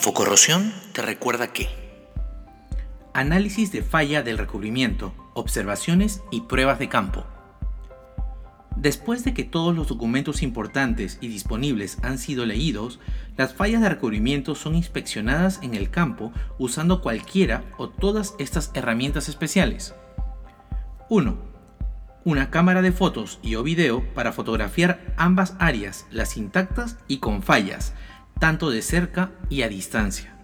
Infocorrosión te recuerda que Análisis de falla del recubrimiento, observaciones y pruebas de campo. Después de que todos los documentos importantes y disponibles han sido leídos, las fallas de recubrimiento son inspeccionadas en el campo usando cualquiera o todas estas herramientas especiales. 1. Una cámara de fotos y o video para fotografiar ambas áreas, las intactas y con fallas, tanto de cerca y a distancia.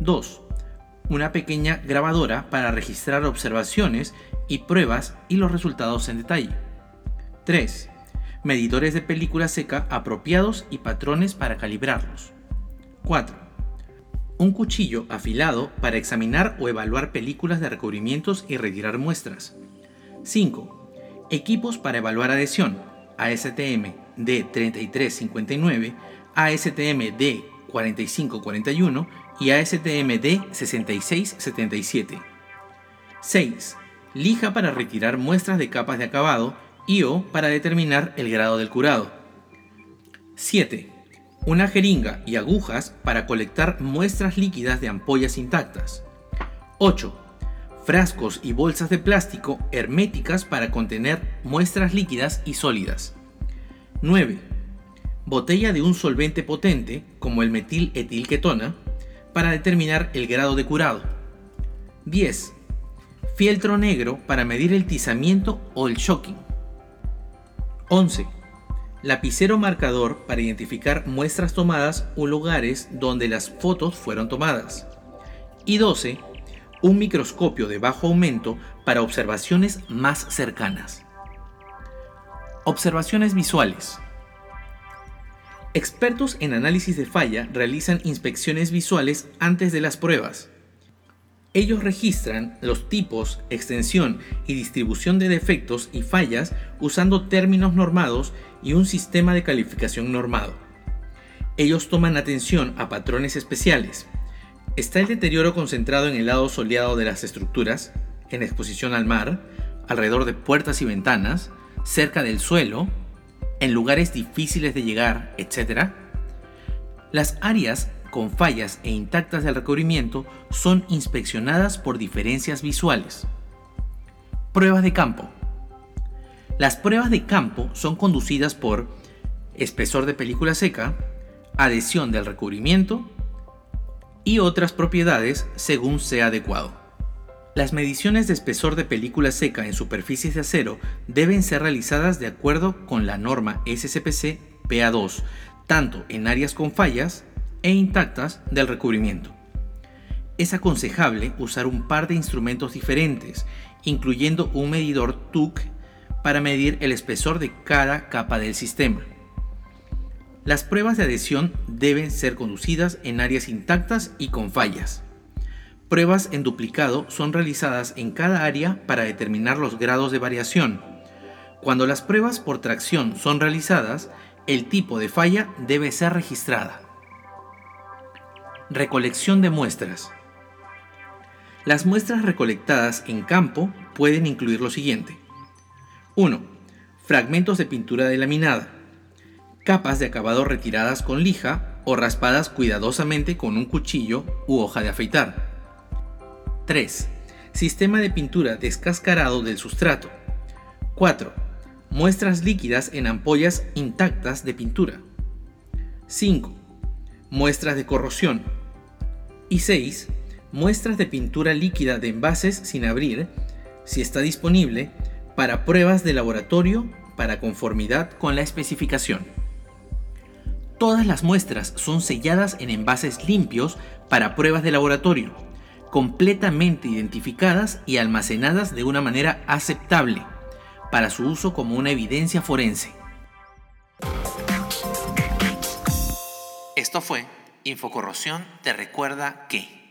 2. Una pequeña grabadora para registrar observaciones y pruebas y los resultados en detalle. 3. Medidores de película seca apropiados y patrones para calibrarlos. 4. Un cuchillo afilado para examinar o evaluar películas de recubrimientos y retirar muestras. 5. Equipos para evaluar adhesión, ASTM D3359, ASTM D4541 y ASTM D6677. 6. Lija para retirar muestras de capas de acabado y o para determinar el grado del curado. 7. Una jeringa y agujas para colectar muestras líquidas de ampollas intactas. 8. Frascos y bolsas de plástico herméticas para contener muestras líquidas y sólidas. 9. Botella de un solvente potente, como el metil-etilketona, para determinar el grado de curado. 10. Fieltro negro para medir el tizamiento o el shocking. 11. Lapicero marcador para identificar muestras tomadas o lugares donde las fotos fueron tomadas. Y 12. Un microscopio de bajo aumento para observaciones más cercanas. Observaciones visuales. Expertos en análisis de falla realizan inspecciones visuales antes de las pruebas ellos registran los tipos, extensión y distribución de defectos y fallas usando términos normados y un sistema de calificación normado. Ellos toman atención a patrones especiales. Está el deterioro concentrado en el lado soleado de las estructuras, en exposición al mar, alrededor de puertas y ventanas, cerca del suelo, en lugares difíciles de llegar, etc. Las áreas con fallas e intactas del recubrimiento son inspeccionadas por diferencias visuales. Pruebas de campo. Las pruebas de campo son conducidas por espesor de película seca, adhesión del recubrimiento y otras propiedades según sea adecuado. Las mediciones de espesor de película seca en superficies de acero deben ser realizadas de acuerdo con la norma SCPC PA2, tanto en áreas con fallas e intactas del recubrimiento. Es aconsejable usar un par de instrumentos diferentes, incluyendo un medidor TUC para medir el espesor de cada capa del sistema. Las pruebas de adhesión deben ser conducidas en áreas intactas y con fallas. Pruebas en duplicado son realizadas en cada área para determinar los grados de variación. Cuando las pruebas por tracción son realizadas, el tipo de falla debe ser registrada. Recolección de muestras. Las muestras recolectadas en campo pueden incluir lo siguiente. 1. Fragmentos de pintura delaminada. Capas de acabado retiradas con lija o raspadas cuidadosamente con un cuchillo u hoja de afeitar. 3. Sistema de pintura descascarado del sustrato. 4. Muestras líquidas en ampollas intactas de pintura. 5. Muestras de corrosión y 6. Muestras de pintura líquida de envases sin abrir, si está disponible, para pruebas de laboratorio para conformidad con la especificación. Todas las muestras son selladas en envases limpios para pruebas de laboratorio, completamente identificadas y almacenadas de una manera aceptable para su uso como una evidencia forense. Esto fue Infocorrosión te recuerda que...